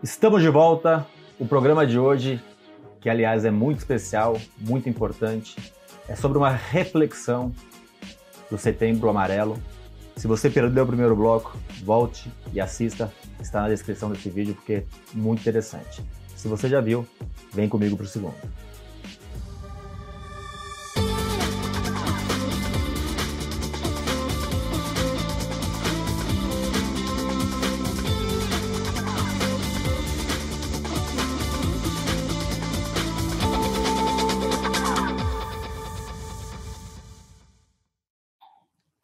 Estamos de volta. O programa de hoje, que aliás é muito especial, muito importante, é sobre uma reflexão do Setembro Amarelo. Se você perdeu o primeiro bloco, volte e assista. Está na descrição desse vídeo porque é muito interessante. Se você já viu, vem comigo para o segundo.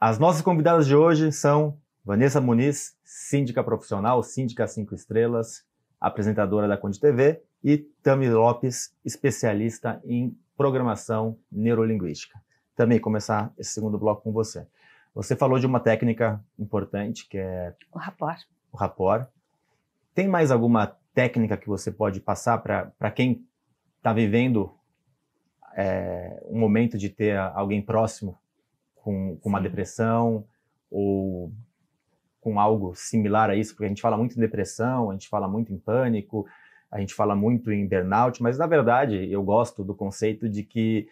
As nossas convidadas de hoje são Vanessa Muniz, síndica profissional, síndica 5 estrelas, apresentadora da Conde TV, e Tami Lopes, especialista em programação neurolinguística. Também começar esse segundo bloco com você. Você falou de uma técnica importante que é o rapport. O rapport. Tem mais alguma técnica que você pode passar para quem está vivendo é, um momento de ter alguém próximo com, com uma depressão ou com algo similar a isso, porque a gente fala muito em depressão, a gente fala muito em pânico, a gente fala muito em burnout, mas na verdade eu gosto do conceito de que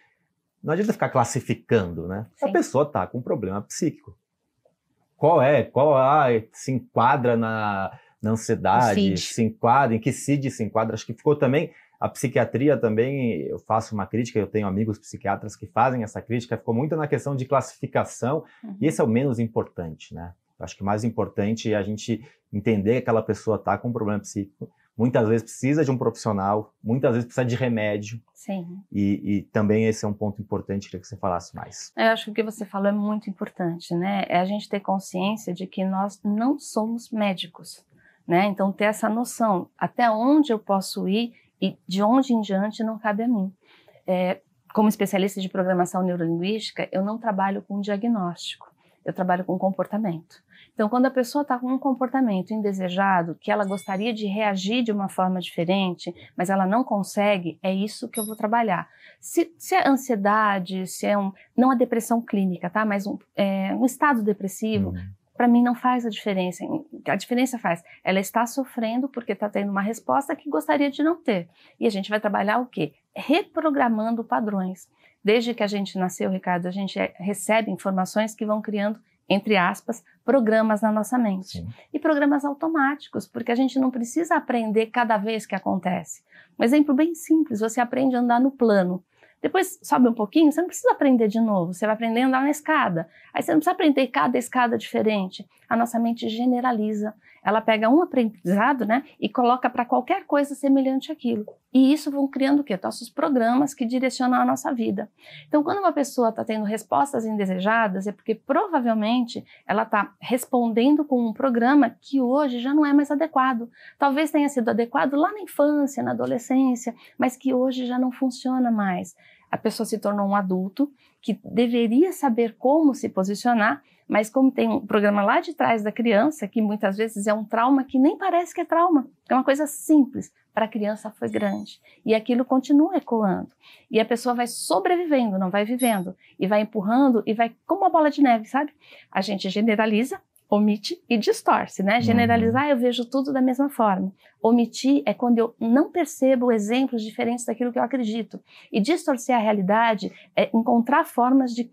não adianta ficar classificando, né? Sim. A pessoa está com um problema psíquico. Qual é? Qual ah, se enquadra na, na ansiedade? Se enquadra? Em que CID se enquadra? Acho que ficou também a psiquiatria também, eu faço uma crítica, eu tenho amigos psiquiatras que fazem essa crítica, ficou muito na questão de classificação, uhum. e esse é o menos importante, né? Eu acho que o mais importante é a gente entender que aquela pessoa está com um problema psíquico, muitas vezes precisa de um profissional, muitas vezes precisa de remédio. Sim. E, e também esse é um ponto importante, queria que você falasse mais. Eu acho que o que você falou é muito importante, né? É a gente ter consciência de que nós não somos médicos, né? Então ter essa noção, até onde eu posso ir e de onde em diante não cabe a mim. É, como especialista de programação neurolinguística, eu não trabalho com diagnóstico, eu trabalho com comportamento. Então, quando a pessoa está com um comportamento indesejado, que ela gostaria de reagir de uma forma diferente, mas ela não consegue, é isso que eu vou trabalhar. Se, se é ansiedade, se é um. Não a depressão clínica, tá? Mas um, é, um estado depressivo, uhum para mim não faz a diferença. A diferença faz, ela está sofrendo porque está tendo uma resposta que gostaria de não ter. E a gente vai trabalhar o quê? Reprogramando padrões. Desde que a gente nasceu, Ricardo, a gente é, recebe informações que vão criando, entre aspas, programas na nossa mente. Sim. E programas automáticos, porque a gente não precisa aprender cada vez que acontece. Um exemplo bem simples, você aprende a andar no plano. Depois sobe um pouquinho, você não precisa aprender de novo, você vai aprender a andar na escada. Aí você não precisa aprender cada escada diferente. A nossa mente generaliza. Ela pega um aprendizado, né, e coloca para qualquer coisa semelhante àquilo. E isso vão criando o quê? Nossos programas que direcionam a nossa vida. Então, quando uma pessoa está tendo respostas indesejadas, é porque provavelmente ela está respondendo com um programa que hoje já não é mais adequado. Talvez tenha sido adequado lá na infância, na adolescência, mas que hoje já não funciona mais a pessoa se tornou um adulto que deveria saber como se posicionar, mas como tem um programa lá de trás da criança, que muitas vezes é um trauma que nem parece que é trauma, é uma coisa simples, para a criança foi grande. E aquilo continua ecoando. E a pessoa vai sobrevivendo, não vai vivendo, e vai empurrando e vai como uma bola de neve, sabe? A gente generaliza, omite e distorce, né? Generalizar, eu vejo tudo da mesma forma. Omitir é quando eu não percebo exemplos diferentes daquilo que eu acredito. E distorcer a realidade é encontrar formas de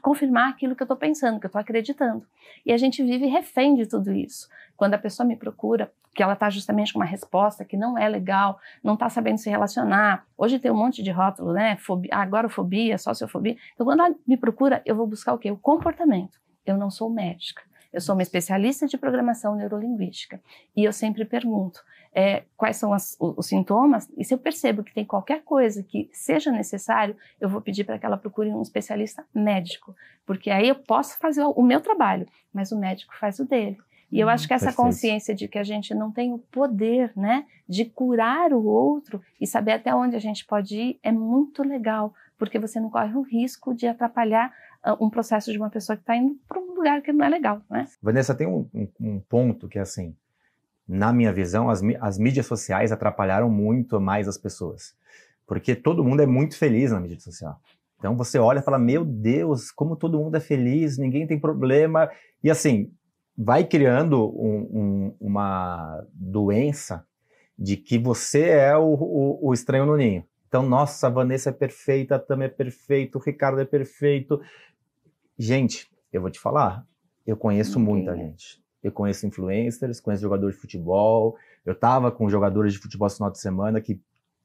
confirmar aquilo que eu estou pensando, que eu estou acreditando. E a gente vive refém de tudo isso. Quando a pessoa me procura, que ela está justamente com uma resposta que não é legal, não está sabendo se relacionar. Hoje tem um monte de rótulo, né? Fobia, agorafobia, sociofobia. Então, quando ela me procura, eu vou buscar o quê? O comportamento. Eu não sou médica. Eu sou uma especialista de programação neurolinguística e eu sempre pergunto é, quais são as, os, sintomas e se eu percebo que tem qualquer coisa que seja necessário, eu vou pedir para que ela procure um especialista médico, porque aí eu posso fazer o meu trabalho, mas o médico faz o dele. E eu acho que essa Perfeito. consciência de que a gente não tem o poder, né, de curar o outro e saber até onde a gente pode ir é muito legal, porque você não corre o risco de atrapalhar um processo de uma pessoa que está indo para um lugar que não é legal, né? Vanessa, tem um, um, um ponto que é assim, na minha visão, as, as mídias sociais atrapalharam muito mais as pessoas, porque todo mundo é muito feliz na mídia social. Então você olha e fala, meu Deus, como todo mundo é feliz, ninguém tem problema. E assim, vai criando um, um, uma doença de que você é o, o, o estranho no ninho. Então, nossa, a Vanessa é perfeita, a Tam é perfeito, o Ricardo é perfeito. Gente, eu vou te falar, eu conheço muita gente. Eu conheço influencers, conheço jogadores de futebol. Eu tava com jogadores de futebol esse final de semana que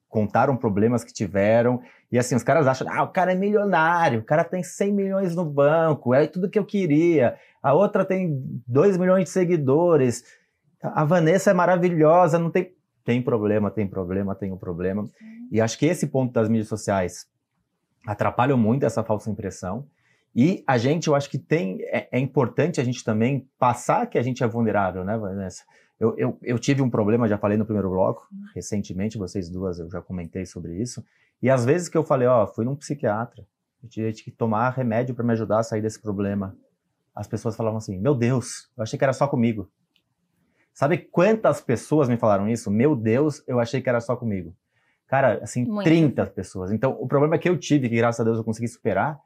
contaram problemas que tiveram. E assim, os caras acham, ah, o cara é milionário, o cara tem 100 milhões no banco, é tudo que eu queria. A outra tem 2 milhões de seguidores. A Vanessa é maravilhosa, não tem. Tem problema, tem problema, tem um problema. E acho que esse ponto das mídias sociais atrapalha muito essa falsa impressão. E a gente, eu acho que tem. É, é importante a gente também passar que a gente é vulnerável, né, Vanessa? Eu, eu, eu, tive um problema, já falei no primeiro bloco, uhum. recentemente, vocês duas, eu já comentei sobre isso. E às vezes que eu falei, ó, fui num psiquiatra, eu tive que tomar remédio para me ajudar a sair desse problema. As pessoas falavam assim: Meu Deus, eu achei que era só comigo. Sabe quantas pessoas me falaram isso? Meu Deus, eu achei que era só comigo. Cara, assim, Muito. 30 pessoas. Então, o problema que eu tive, que graças a Deus eu consegui superar,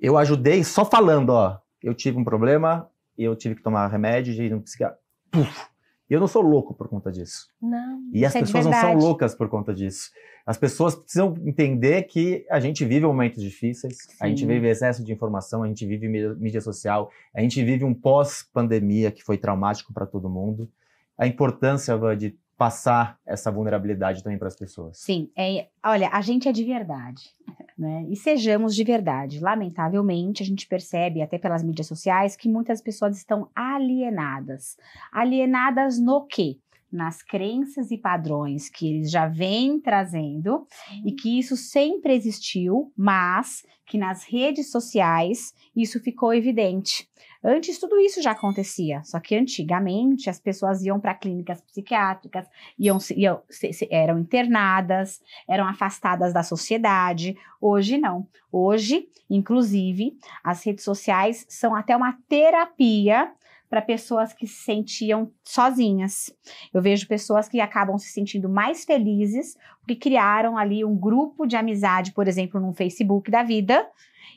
eu ajudei só falando, ó, eu tive um problema e eu tive que tomar remédio de ir no psiquiatra. Puf, e eu não sou louco por conta disso. Não. E as é pessoas não são loucas por conta disso. As pessoas precisam entender que a gente vive momentos difíceis, Sim. a gente vive excesso de informação, a gente vive mídia social, a gente vive um pós-pandemia que foi traumático para todo mundo. A importância de passar essa vulnerabilidade também para as pessoas. Sim, é, olha, a gente é de verdade, né? E sejamos de verdade. Lamentavelmente, a gente percebe até pelas mídias sociais que muitas pessoas estão alienadas. Alienadas no quê? nas crenças e padrões que eles já vêm trazendo e que isso sempre existiu, mas que nas redes sociais isso ficou evidente. Antes tudo isso já acontecia, só que antigamente as pessoas iam para clínicas psiquiátricas, iam, iam se, se, eram internadas, eram afastadas da sociedade. Hoje não. Hoje, inclusive, as redes sociais são até uma terapia para pessoas que se sentiam sozinhas. Eu vejo pessoas que acabam se sentindo mais felizes porque criaram ali um grupo de amizade, por exemplo, no Facebook da vida,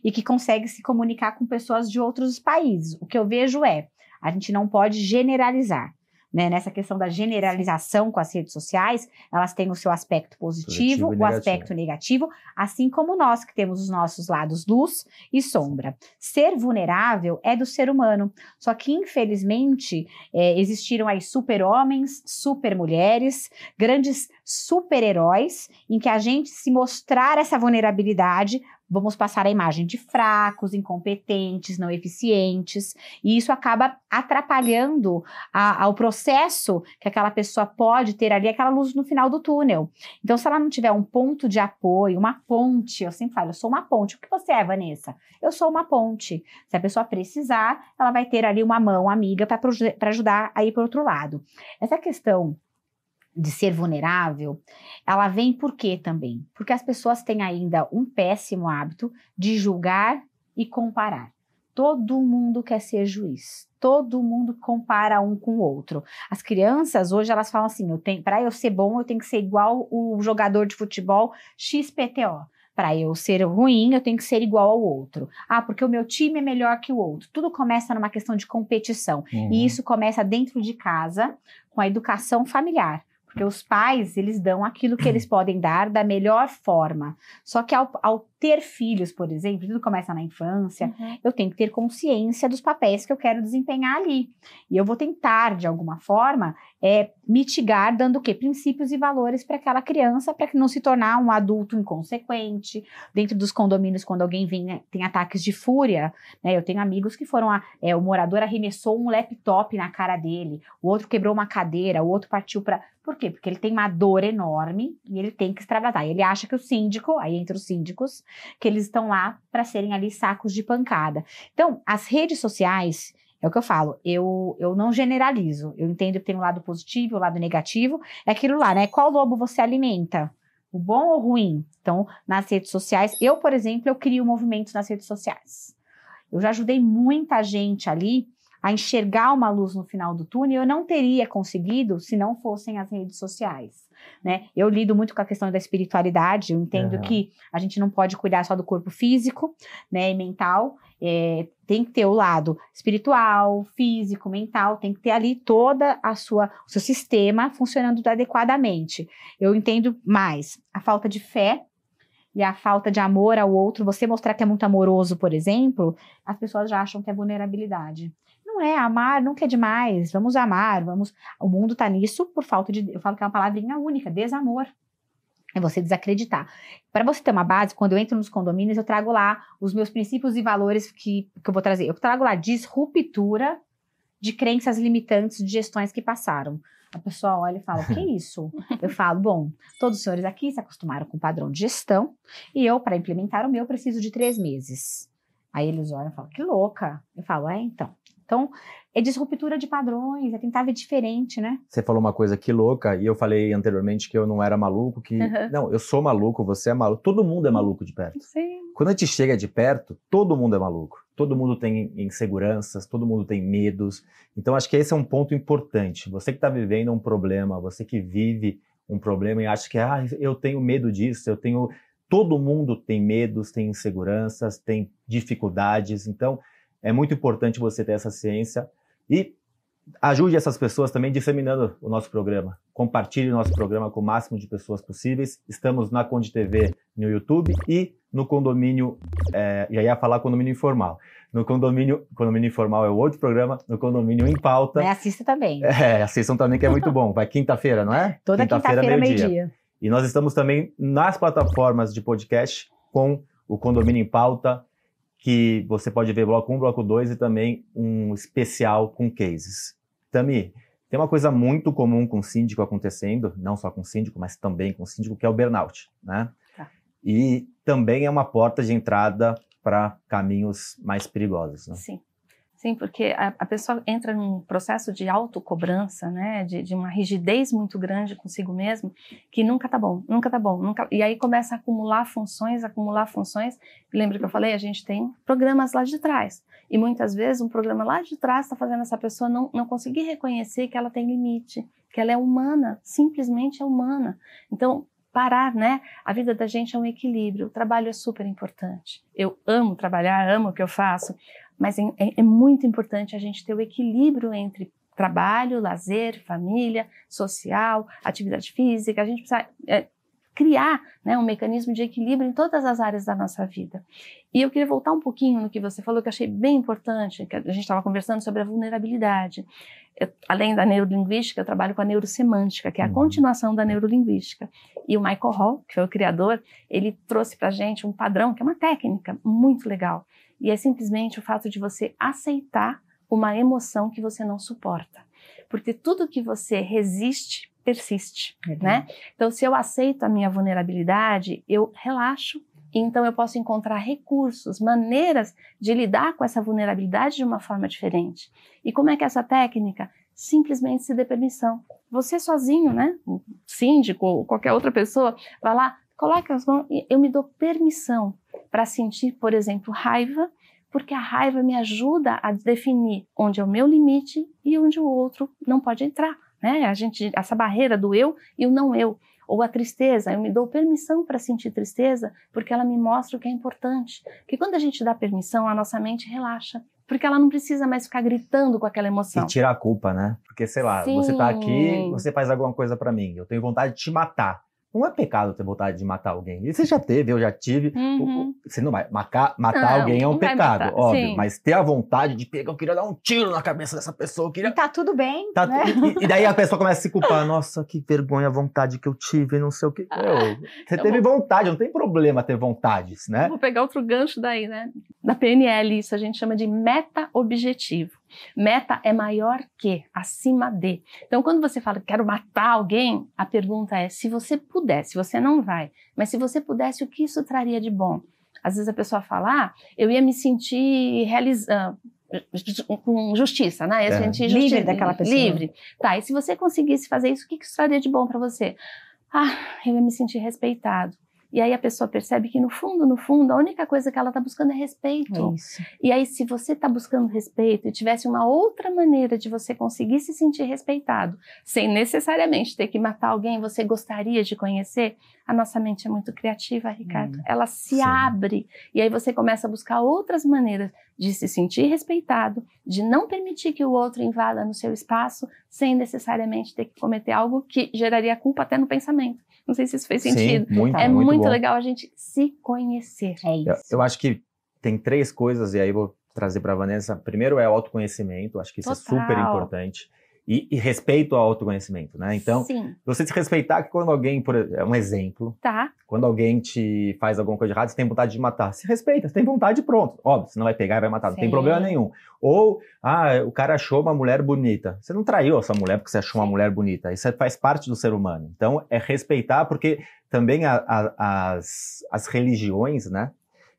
e que consegue se comunicar com pessoas de outros países. O que eu vejo é, a gente não pode generalizar né, nessa questão da generalização com as redes sociais, elas têm o seu aspecto positivo, positivo o aspecto negativo, assim como nós que temos os nossos lados luz e sombra. Ser vulnerável é do ser humano, só que infelizmente é, existiram aí super-homens, super-mulheres, grandes super-heróis, em que a gente se mostrar essa vulnerabilidade vamos passar a imagem de fracos, incompetentes, não eficientes, e isso acaba atrapalhando a, ao processo que aquela pessoa pode ter ali, aquela luz no final do túnel. Então, se ela não tiver um ponto de apoio, uma ponte, eu sempre falo, eu sou uma ponte. O que você é, Vanessa? Eu sou uma ponte. Se a pessoa precisar, ela vai ter ali uma mão amiga para ajudar a ir para outro lado. Essa questão de ser vulnerável, ela vem por quê também? Porque as pessoas têm ainda um péssimo hábito de julgar e comparar. Todo mundo quer ser juiz. Todo mundo compara um com o outro. As crianças hoje elas falam assim: para eu ser bom, eu tenho que ser igual o jogador de futebol XPTO. Para eu ser ruim, eu tenho que ser igual ao outro. Ah, porque o meu time é melhor que o outro. Tudo começa numa questão de competição. Uhum. E isso começa dentro de casa, com a educação familiar. Porque os pais, eles dão aquilo que eles podem dar da melhor forma. Só que ao, ao ter filhos, por exemplo, tudo começa na infância, uhum. eu tenho que ter consciência dos papéis que eu quero desempenhar ali. E eu vou tentar, de alguma forma, é, mitigar, dando o quê? Princípios e valores para aquela criança, para que não se tornar um adulto inconsequente. Dentro dos condomínios, quando alguém vem, tem ataques de fúria, né? Eu tenho amigos que foram, a, é, o morador arremessou um laptop na cara dele, o outro quebrou uma cadeira, o outro partiu para por quê? Porque ele tem uma dor enorme e ele tem que extravasar. Ele acha que o síndico, aí entre os síndicos, que eles estão lá para serem ali sacos de pancada. Então, as redes sociais, é o que eu falo, eu, eu não generalizo. Eu entendo que tem um lado positivo, o um lado negativo. É aquilo lá, né? Qual lobo você alimenta? O bom ou o ruim? Então, nas redes sociais, eu, por exemplo, eu crio movimentos nas redes sociais. Eu já ajudei muita gente ali a enxergar uma luz no final do túnel, eu não teria conseguido se não fossem as redes sociais. Né? Eu lido muito com a questão da espiritualidade, eu entendo uhum. que a gente não pode cuidar só do corpo físico né, e mental, é, tem que ter o lado espiritual, físico, mental, tem que ter ali toda a sua, o seu sistema funcionando adequadamente. Eu entendo mais a falta de fé e a falta de amor ao outro, você mostrar que é muito amoroso, por exemplo, as pessoas já acham que é vulnerabilidade. Não é, amar nunca é demais, vamos amar, vamos. O mundo tá nisso por falta de. Eu falo que é uma palavrinha única, desamor. É você desacreditar. Para você ter uma base, quando eu entro nos condomínios, eu trago lá os meus princípios e valores que, que eu vou trazer. Eu trago lá disruptura de crenças limitantes de gestões que passaram. A pessoa olha e fala: o que é isso? Eu falo: bom, todos os senhores aqui se acostumaram com o padrão de gestão e eu, para implementar o meu, preciso de três meses. Aí eles olham e falam: que louca. Eu falo: é, então. Então, é disruptura de padrões, é tentar ver diferente, né? Você falou uma coisa que louca, e eu falei anteriormente que eu não era maluco, que. Uhum. Não, eu sou maluco, você é maluco. Todo mundo é maluco de perto. Sim. Quando a gente chega de perto, todo mundo é maluco. Todo mundo tem inseguranças, todo mundo tem medos. Então, acho que esse é um ponto importante. Você que está vivendo um problema, você que vive um problema e acha que ah, eu tenho medo disso, eu tenho. Todo mundo tem medos, tem inseguranças, tem dificuldades. Então, é muito importante você ter essa ciência e ajude essas pessoas também disseminando o nosso programa. Compartilhe o nosso programa com o máximo de pessoas possíveis. Estamos na Conde TV no YouTube e no condomínio, é, já ia falar condomínio informal. No condomínio, condomínio informal é o outro programa, no condomínio em pauta. É, assista também. É, assistam também que é muito bom. Vai quinta-feira, não é? Toda quinta-feira, quinta meio-dia. Meio e nós estamos também nas plataformas de podcast com o Condomínio em Pauta, que você pode ver bloco 1, bloco 2 e também um especial com cases. Tami, tem uma coisa muito comum com síndico acontecendo, não só com síndico, mas também com síndico, que é o burnout, né? E também é uma porta de entrada para caminhos mais perigosos. Né? Sim. Sim, porque a, a, pessoa entra num processo de autocobrança, né, de, de, uma rigidez muito grande consigo mesmo, que nunca tá bom, nunca tá bom, nunca. E aí começa a acumular funções, acumular funções. Lembra que eu falei? A gente tem programas lá de trás. E muitas vezes um programa lá de trás está fazendo essa pessoa não, não conseguir reconhecer que ela tem limite, que ela é humana, simplesmente é humana. Então, parar, né? A vida da gente é um equilíbrio. O trabalho é super importante. Eu amo trabalhar, amo o que eu faço, mas é, é, muito importante a gente ter o equilíbrio entre trabalho, lazer, família, social, atividade física. A gente precisa é, criar né, um mecanismo de equilíbrio em todas as áreas da nossa vida. E eu queria voltar um pouquinho no que você falou, que eu achei bem importante, que a gente estava conversando sobre a vulnerabilidade. Eu, além da neurolinguística, eu trabalho com a neurosemântica, que é a uhum. continuação da neurolinguística. E o Michael Hall, que foi o criador, ele trouxe para a gente um padrão, que é uma técnica muito legal. E é simplesmente o fato de você aceitar uma emoção que você não suporta. Porque tudo que você resiste, persiste, né? Então, se eu aceito a minha vulnerabilidade, eu relaxo e então eu posso encontrar recursos, maneiras de lidar com essa vulnerabilidade de uma forma diferente. E como é que é essa técnica? Simplesmente se dê permissão. Você sozinho, né? O síndico ou qualquer outra pessoa, vai lá, coloca as mãos e eu me dou permissão para sentir, por exemplo, raiva, porque a raiva me ajuda a definir onde é o meu limite e onde o outro não pode entrar. Né? A gente, essa barreira do eu e o não eu. Ou a tristeza, eu me dou permissão para sentir tristeza porque ela me mostra o que é importante. Porque quando a gente dá permissão, a nossa mente relaxa. Porque ela não precisa mais ficar gritando com aquela emoção. E tirar a culpa, né? Porque, sei lá, Sim. você tá aqui, você faz alguma coisa para mim, eu tenho vontade de te matar. Não é pecado ter vontade de matar alguém. E você já teve, eu já tive. Uhum. Você não vai. Matar, matar não, alguém é um pecado, matar, óbvio. Sim. Mas ter a vontade de pegar, eu queria dar um tiro na cabeça dessa pessoa. Eu queria... E tá tudo bem. Tá, né? e, e, daí a pessoa começa a se culpar. Nossa, que vergonha a vontade que eu tive, não sei o que. Ah, você teve vou... vontade, não tem problema ter vontades, né? Vou pegar outro gancho daí, né? Da PNL, isso a gente chama de meta-objetivo. Meta é maior que, acima de. Então, quando você fala que quero matar alguém, a pergunta é: se você pudesse, você não vai, mas se você pudesse, o que isso traria de bom? Às vezes a pessoa fala: ah, eu ia me sentir realizando com justiça, né? Eu é. sentir justiça, livre daquela pessoa. Livre. Tá, e se você conseguisse fazer isso, o que isso traria de bom para você? Ah, eu ia me sentir respeitado. E aí a pessoa percebe que no fundo, no fundo, a única coisa que ela está buscando é respeito. Isso. E aí, se você está buscando respeito e tivesse uma outra maneira de você conseguir se sentir respeitado, sem necessariamente ter que matar alguém, você gostaria de conhecer, a nossa mente é muito criativa, Ricardo. Hum, Ela se sim. abre e aí você começa a buscar outras maneiras de se sentir respeitado, de não permitir que o outro invada no seu espaço, sem necessariamente ter que cometer algo que geraria culpa até no pensamento. Não sei se isso fez sentido. Sim, muito, é muito, muito legal a gente se conhecer. É isso. Eu, eu acho que tem três coisas, e aí vou trazer para a Vanessa. Primeiro é o autoconhecimento, acho que isso Total. é super importante. E, e respeito ao autoconhecimento, né? Então, Sim, você se respeitar que quando alguém, por é um exemplo, tá. quando alguém te faz alguma coisa de errado, você tem vontade de matar. Se respeita, você tem vontade, pronto. Óbvio, você não vai pegar e vai matar, não tem Sim. problema nenhum. Ou, ah, o cara achou uma mulher bonita. Você não traiu essa mulher porque você achou uma mulher bonita. Isso é- faz parte do ser humano. Então, é respeitar, porque também a- a- as, as religiões, né?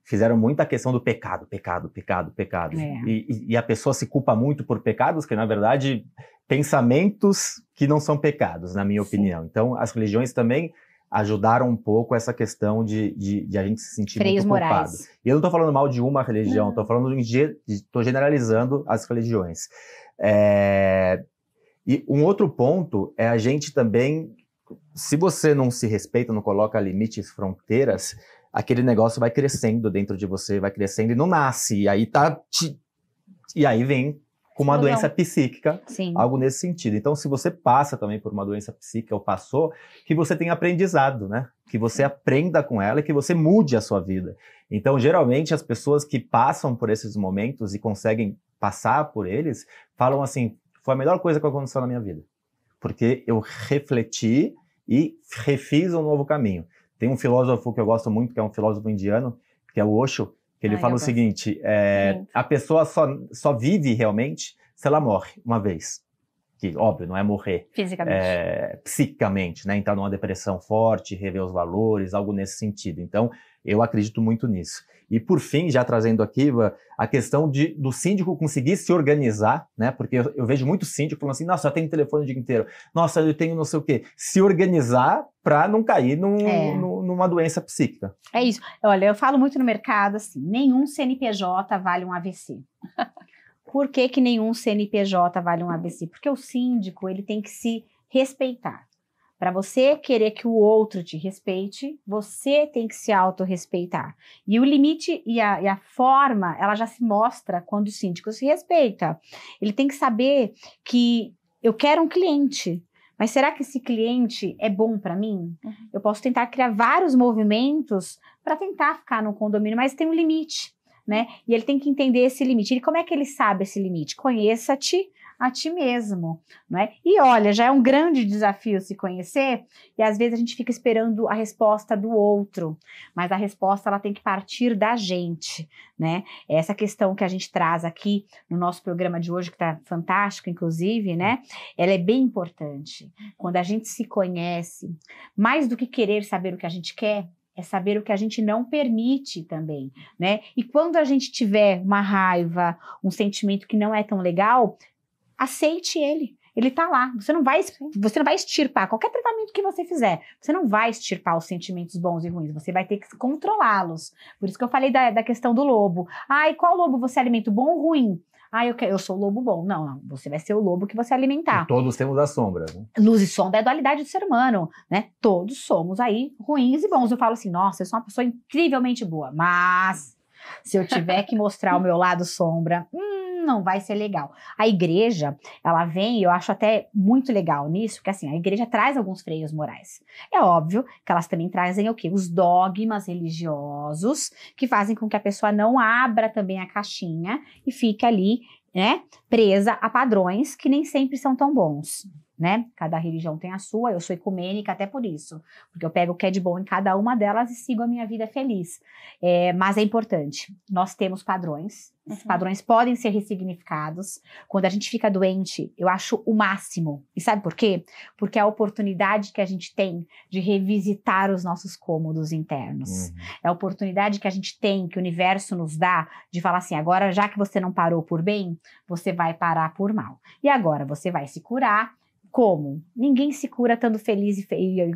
Fizeram muita questão do pecado, pecado, pecado, pecado. É. E, e- a pessoa se culpa muito por pecados, que na verdade, pensamentos que não são pecados, na minha Sim. opinião. Então, as religiões também ajudaram um pouco essa questão de, de, de a gente se sentir Freios muito culpado. morais. E eu não estou falando mal de uma religião, estou falando de, estou generalizando as religiões. É, e um outro ponto é a gente também, se você não se respeita, não coloca limites, fronteiras, aquele negócio vai crescendo dentro de você, vai crescendo e não nasce. E aí tá, te- e aí vem com uma doença psíquica Sim. algo nesse sentido. Então, se você passa também por uma doença psíquica ou passou, que você tenha aprendizado, né? Que você aprenda com ela e que você mude a sua vida. Então, geralmente, as pessoas que passam por esses momentos e conseguem passar por eles, falam assim: foi a melhor coisa que aconteceu na minha vida. Porque eu refleti e refiz um novo caminho. Tem um filósofo que eu gosto muito, que é um filósofo indiano, que é o Osho, que ele Ai, fala eu o seguinte: é, a pessoa só, só vive realmente se ela morre uma vez. Que, óbvio, não é morrer Fisicamente. é, psicicamente, né? Entrar numa depressão forte, rever os valores, algo nesse sentido. Então, eu acredito muito nisso. E por fim, já trazendo aqui a questão de, do síndico conseguir se organizar, né? Porque eu, eu vejo muito síndico falando assim, nossa, eu tenho telefone o dia inteiro. Nossa, eu tenho não sei o quê. Se organizar para não cair num- É. num- numa doença psíquica. É isso. Olha, eu falo muito no mercado assim: nenhum CNPJ vale um AVC. Por que, que nenhum CNPJ vale um AVC? Porque o síndico ele tem que se respeitar. Para você querer que o outro te respeite, você tem que se autorrespeitar. E o limite e a, e a forma, ela já se mostra quando o síndico se respeita. Ele tem que saber que eu quero um cliente, mas será que esse cliente é bom para mim? Eu posso tentar criar vários movimentos para tentar ficar no condomínio, mas tem um limite, né? E ele tem que entender esse limite. E como é que ele sabe esse limite? Conheça-te a ti mesmo, não é? E olha, já é um grande desafio se conhecer, e às vezes a gente fica esperando a resposta do outro, mas a resposta ela tem que partir da gente, né? Essa questão que a gente traz aqui no nosso programa de hoje, que está fantástico, inclusive, né? Ela é bem importante. Quando a gente se conhece, mais do que querer saber o que a gente quer, é saber o que a gente não permite também, né? E quando a gente tiver uma raiva, um sentimento que não é tão legal, aceite ele. Ele tá lá. Você não vai, você não vai extirpar qualquer tratamento que você fizer. Você não vai extirpar os sentimentos bons e ruins. Você vai ter que controlá-los. Por isso que eu falei da, da questão do lobo. Ah, e qual lobo você alimenta? Bom ou ruim? Ah, eu, quero, eu sou o lobo bom. Não, não. Você vai ser o lobo que você alimentar E todos temos a sombra, né? luz e sombra é a dualidade do ser humano, né? Todos somos aí ruins e bons. Eu falo assim, nossa, eu sou uma pessoa incrivelmente boa, mas se eu tiver que mostrar o meu lado sombra, hum, não vai ser legal. A igreja, ela vem, eu acho até muito legal nisso, porque assim, a igreja traz alguns freios morais. É óbvio que elas também trazem o quê? Os dogmas religiosos que fazem com que a pessoa não abra também a caixinha e fique ali, né, presa a padrões que nem sempre são tão bons né? Cada religião tem a sua, eu sou ecumênica até por isso, porque eu pego o que é de bom em cada uma delas e sigo a minha vida feliz. É, mas é importante, nós temos padrões, esses Uhum. padrões podem ser ressignificados. Quando a gente fica doente, eu acho o máximo. E sabe por quê? Porque é a oportunidade que a gente tem de revisitar os nossos cômodos internos. Uhum. É a oportunidade que a gente tem, que o universo nos dá, de falar assim: agora, já que você não parou por bem, você vai parar por mal. E agora você vai se curar. Como? Ninguém se cura estando feliz e feio.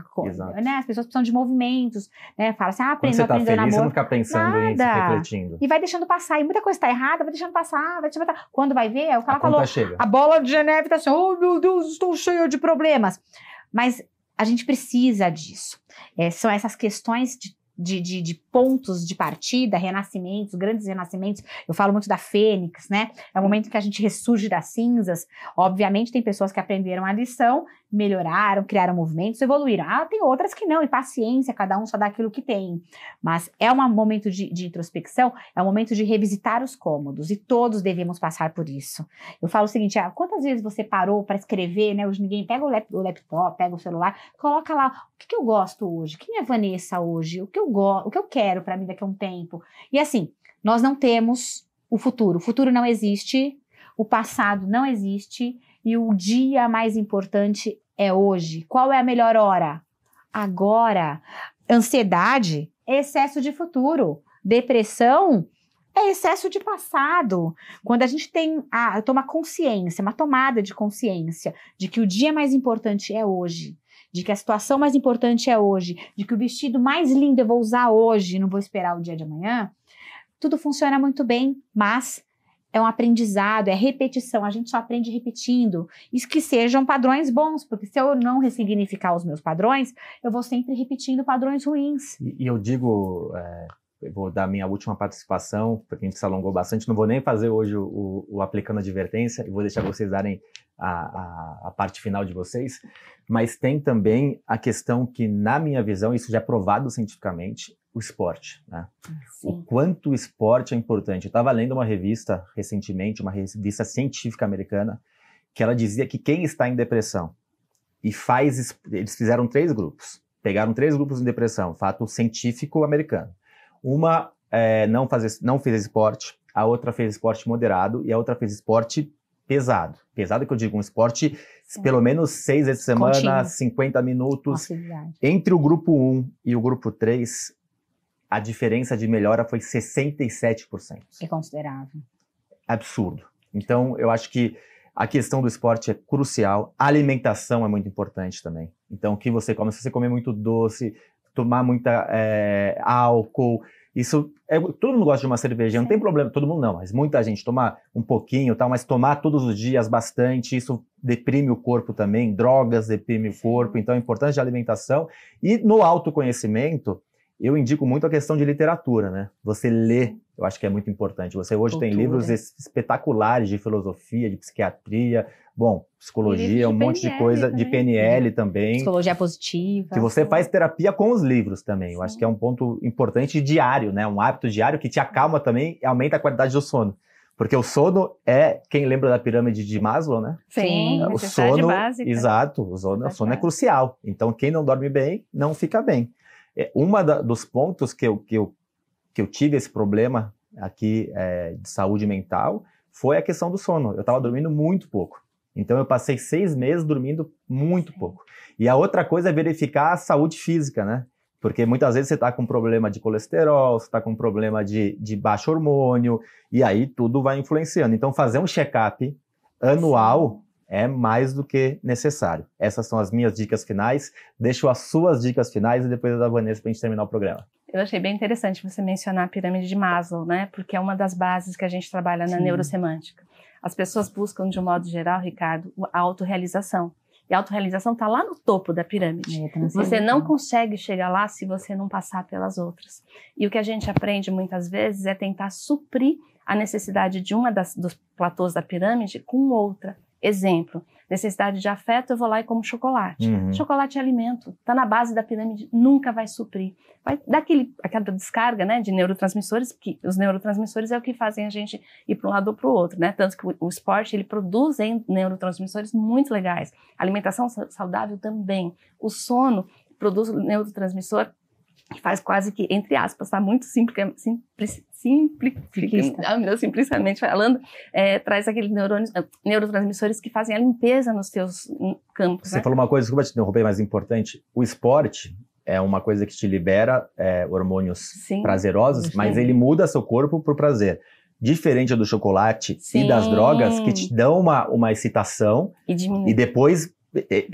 Né? As pessoas precisam de movimentos, né? Fala assim, ah, aprendeu, você tá aprendeu feliz, você namoro. não fica pensando em Nada. refletindo. E vai deixando passar. E muita coisa tá errada, vai deixando passar, vai deixando passar. Quando vai ver, é o que ela falou. chega. A bola de neve tá assim, oh meu Deus, estou cheia de problemas. Mas a gente precisa disso. É, são essas questões de de, de, de, pontos de partida, renascimentos, grandes renascimentos. Eu falo muito da Fênix, né? É o momento que a gente ressurge das cinzas. Obviamente, tem pessoas que aprenderam a lição, melhoraram, criaram movimentos, evoluíram. Ah, tem outras que não, e paciência, cada um só dá aquilo que tem. Mas é um momento de, de introspecção, é um momento de revisitar os cômodos, e todos devemos passar por isso. Eu falo o seguinte: ah, quantas vezes você parou para escrever, né? Hoje ninguém pega o, lap, o laptop, pega o celular, coloca lá o que, que eu gosto hoje, quem é Vanessa hoje, o que eu gosto, o que eu quero para mim daqui a um tempo. E assim, nós não temos o futuro. O futuro não existe, o passado não existe e o dia mais importante é hoje. Qual é a melhor hora? Agora. Ansiedade excesso de futuro. Depressão é excesso de passado. Quando a gente tem a, toma consciência, uma tomada de consciência de que o dia mais importante é hoje, de que a situação mais importante é hoje, de que o vestido mais lindo eu vou usar hoje, não vou esperar o dia de amanhã, tudo funciona muito bem, mas é um aprendizado, é repetição, a gente só aprende repetindo. Isso que sejam padrões bons, porque se eu não ressignificar os meus padrões, eu vou sempre repetindo padrões ruins. E, e eu digo, é, eu vou dar minha última participação, porque a gente se alongou bastante, não vou nem fazer hoje o, o, o aplicando advertência, e vou deixar vocês darem a, a, a, parte final de vocês, mas tem também a questão que, na minha visão, isso já é provado cientificamente, o esporte. Né? O quanto o esporte é importante. Eu estava lendo uma revista recentemente, uma revista científica americana, que ela dizia que quem está em depressão e faz. Eles fizeram três grupos. Pegaram três grupos em depressão, fato científico americano. Uma é, não, faz, não fez esporte, a outra fez esporte moderado e a outra fez esporte pesado. Pesado que eu digo, um esporte Sim. pelo menos seis vezes por semana, Contínuo. 50 minutos. Entre o grupo 1 e o grupo 3, a diferença de melhora foi 67%. É considerável. Absurdo. Então, eu acho que a questão do esporte é crucial. A alimentação é muito importante também. Então, o que você come, se você comer muito doce, tomar muita é, álcool, isso é, todo mundo gosta de uma cerveja, não tem problema, todo mundo não, mas muita gente tomar um pouquinho, tal, mas tomar todos os dias bastante, isso deprime o corpo também, drogas deprime o corpo, então é importante a alimentação e no autoconhecimento, eu indico muito a questão de literatura, né? Você lê, eu acho que é muito importante. Você hoje Cultura. tem livros espetaculares de filosofia, de psiquiatria, bom, psicologia, um monte de coisa, também. de PNL também. Psicologia positiva. Que você faz terapia com os livros também. Sim. Eu acho que é um ponto importante diário, né? Um hábito diário que te acalma também e aumenta a qualidade do sono. Porque o sono é, quem lembra da pirâmide de Maslow, né? Sim, o sono, básica. exato, o sono, o sono é crucial. Então, quem não dorme bem, não fica bem. É, uma da, dos pontos que eu, que, eu, que eu tive esse problema aqui é, de saúde mental foi a questão do sono. Eu estava dormindo muito pouco. Então eu passei seis meses dormindo muito pouco. E a outra coisa é verificar a saúde física, né? Porque muitas vezes você está com problema de colesterol, você está com problema de, de baixo hormônio, e aí tudo vai influenciando. Então, fazer um check-up anual é mais do que necessário. Essas são as minhas dicas finais. Deixo as suas dicas finais e depois a da Vanessa para a gente terminar o programa. Eu achei bem interessante você mencionar a pirâmide de Maslow, né? Porque é uma das bases que a gente trabalha na Sim. neurosemântica. As pessoas buscam, de um modo geral, Ricardo, a autorrealização. E a autorrealização está lá no topo da pirâmide. É, você não consegue chegar lá se você não passar pelas outras. E o que a gente aprende muitas vezes é tentar suprir a necessidade de uma das, dos platôs da pirâmide com outra. Exemplo, necessidade de afeto, eu vou lá e como chocolate. Uhum. Chocolate é alimento, está na base da pirâmide, nunca vai suprir. Vai dar aquele, aquela descarga né, de neurotransmissores, que os neurotransmissores é o que fazem a gente ir para um lado ou para o outro, né? Tanto que o, o esporte ele produz neurotransmissores muito legais. A alimentação saudável também. O sono produz neurotransmissor faz quase que, entre aspas, tá muito simples, simples, simplifica, ah, simplesmente falando, é, traz aqueles neurônios, ah, neurotransmissores que fazem a limpeza nos teus hum, campos. Você né? falou uma coisa, desculpa te interromper, mas importante, o esporte é uma coisa que te libera é, hormônios Sim, prazerosos, mas ele muda seu corpo pro prazer. Diferente do chocolate Sim. e das drogas, que te dão uma, uma excitação e, e depois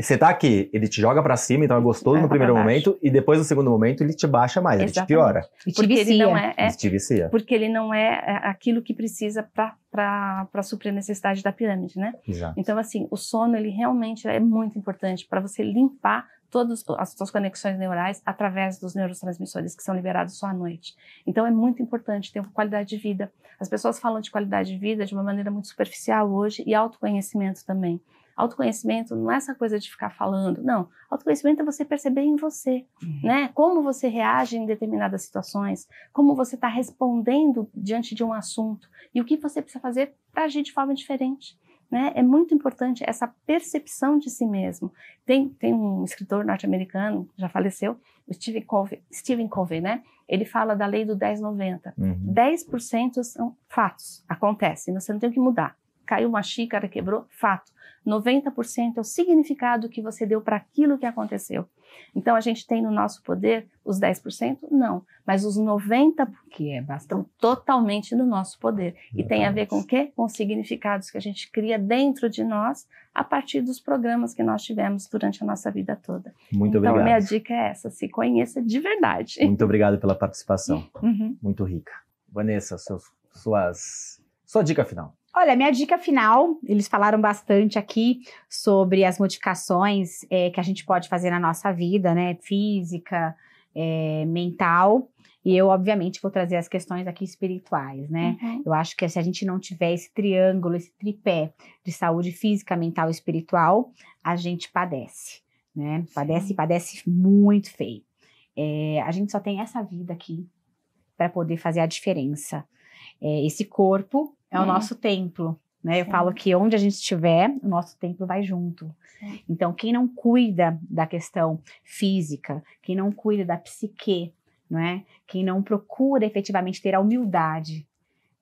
você tá aqui, ele te joga para cima, então é gostoso é, no primeiro momento, e depois no segundo momento ele te baixa mais, Exatamente. ele te piora. E te porque ele não é, é, te vicia. Porque ele não é, é aquilo que precisa para suprir a necessidade da pirâmide, né? Exato. Então, assim, o sono, ele realmente é muito importante para você limpar todas as suas conexões neurais através dos neurotransmissores que são liberados só à noite. Então é muito importante ter uma qualidade de vida. As pessoas falam de qualidade de vida de uma maneira muito superficial hoje e autoconhecimento também. Autoconhecimento não é essa coisa de ficar falando, não. Autoconhecimento é você perceber em você, uhum. né? Como você reage em determinadas situações, como você está respondendo diante de um assunto e o que você precisa fazer para agir de forma diferente. Né? É muito importante essa percepção de si mesmo. Tem, tem um escritor norte-americano, já faleceu, o Stephen Covey, Stephen Covey, né? Ele fala da lei do 10-90. Uhum. 10% são fatos, acontece, você não tem o que mudar caiu uma xícara, quebrou, fato. 90% é o significado que você deu para aquilo que aconteceu. Então a gente tem no nosso poder os 10%? Não, mas os 90% que é estão totalmente no nosso poder. E tem a ver com o quê? Com os significados que a gente cria dentro de nós a partir dos programas que nós tivemos durante a nossa vida toda. Muito então, obrigado. Então minha dica é essa, se conheça de verdade. Muito obrigado pela participação. Uhum. Muito rica. Vanessa, seus, suas, sua dica final. Olha, minha dica final, eles falaram bastante aqui sobre as modificações é, que a gente pode fazer na nossa vida, né? Física, é, mental. E eu, obviamente, vou trazer as questões aqui espirituais, né? Uhum. Eu acho que se a gente não tiver esse triângulo, esse tripé de saúde física, mental e espiritual, a gente padece, né? Padece e padece muito feio. É, a gente só tem essa vida aqui para poder fazer a diferença. É, esse corpo é, o uhum. nosso templo. Né? Eu falo que onde a gente estiver, o nosso templo vai junto. Sim. Então, quem não cuida da questão física, quem não cuida da psique, não é? quem não procura efetivamente ter a humildade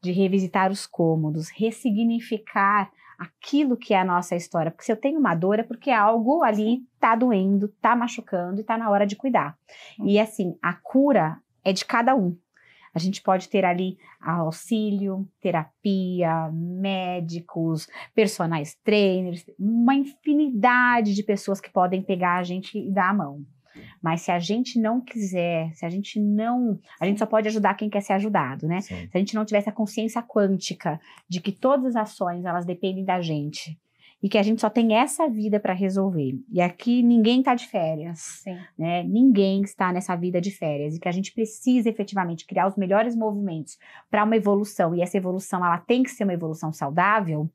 de revisitar os cômodos, ressignificar aquilo que é a nossa história. Porque se eu tenho uma dor é porque algo ali está doendo, está machucando e está na hora de cuidar. E assim, a cura é de cada um. A gente pode ter ali auxílio, terapia, médicos, personagens trainers, uma infinidade de pessoas que podem pegar a gente e dar a mão. Mas se a gente não quiser, se a gente não. A gente só pode ajudar quem quer ser ajudado, né? Sim. Se a gente não tiver essa consciência quântica de que todas as ações elas dependem da gente e que a gente só tem essa vida para resolver. E aqui ninguém está de férias, Sim. né? Ninguém está nessa vida de férias e que a gente precisa efetivamente criar os melhores movimentos para uma evolução e essa evolução ela tem que ser uma evolução saudável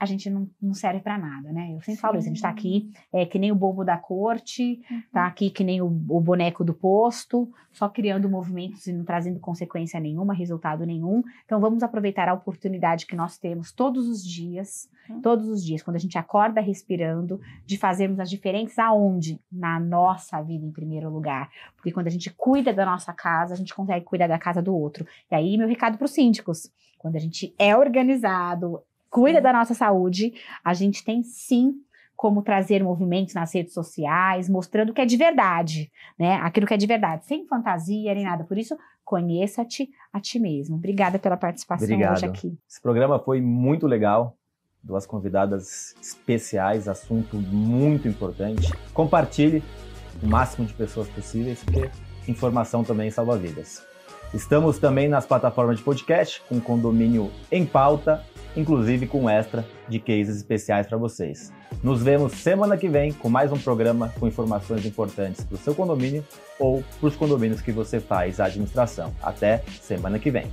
a gente não, não serve para nada, né? Eu sempre Sim. falo isso, a gente está aqui é, que nem o bobo da corte, uhum. tá aqui que nem o, o, boneco do posto, só criando movimentos e não trazendo consequência nenhuma, resultado nenhum. Então vamos aproveitar a oportunidade que nós temos todos os dias, uhum. todos os dias, quando a gente acorda respirando, de fazermos as diferenças aonde? Na nossa vida em primeiro lugar. Porque quando a gente cuida da nossa casa, a gente consegue cuidar da casa do outro. E aí meu recado para os síndicos, quando a gente é organizado, cuida da nossa saúde, a gente tem sim como trazer movimentos nas redes sociais, mostrando que é de verdade, né? Aquilo que é de verdade, sem fantasia nem nada. Por isso, conheça-te a ti mesmo. Obrigada pela participação Obrigado. hoje aqui. Esse programa foi muito legal. Duas convidadas especiais, assunto muito importante. Compartilhe o máximo de pessoas possíveis, porque informação também salva vidas. Estamos também nas plataformas de podcast, com condomínio em pauta inclusive com extra de cases especiais para vocês. Nos vemos semana que vem com mais um programa com informações importantes para o seu condomínio ou para os condomínios que você faz a administração. Até semana que vem.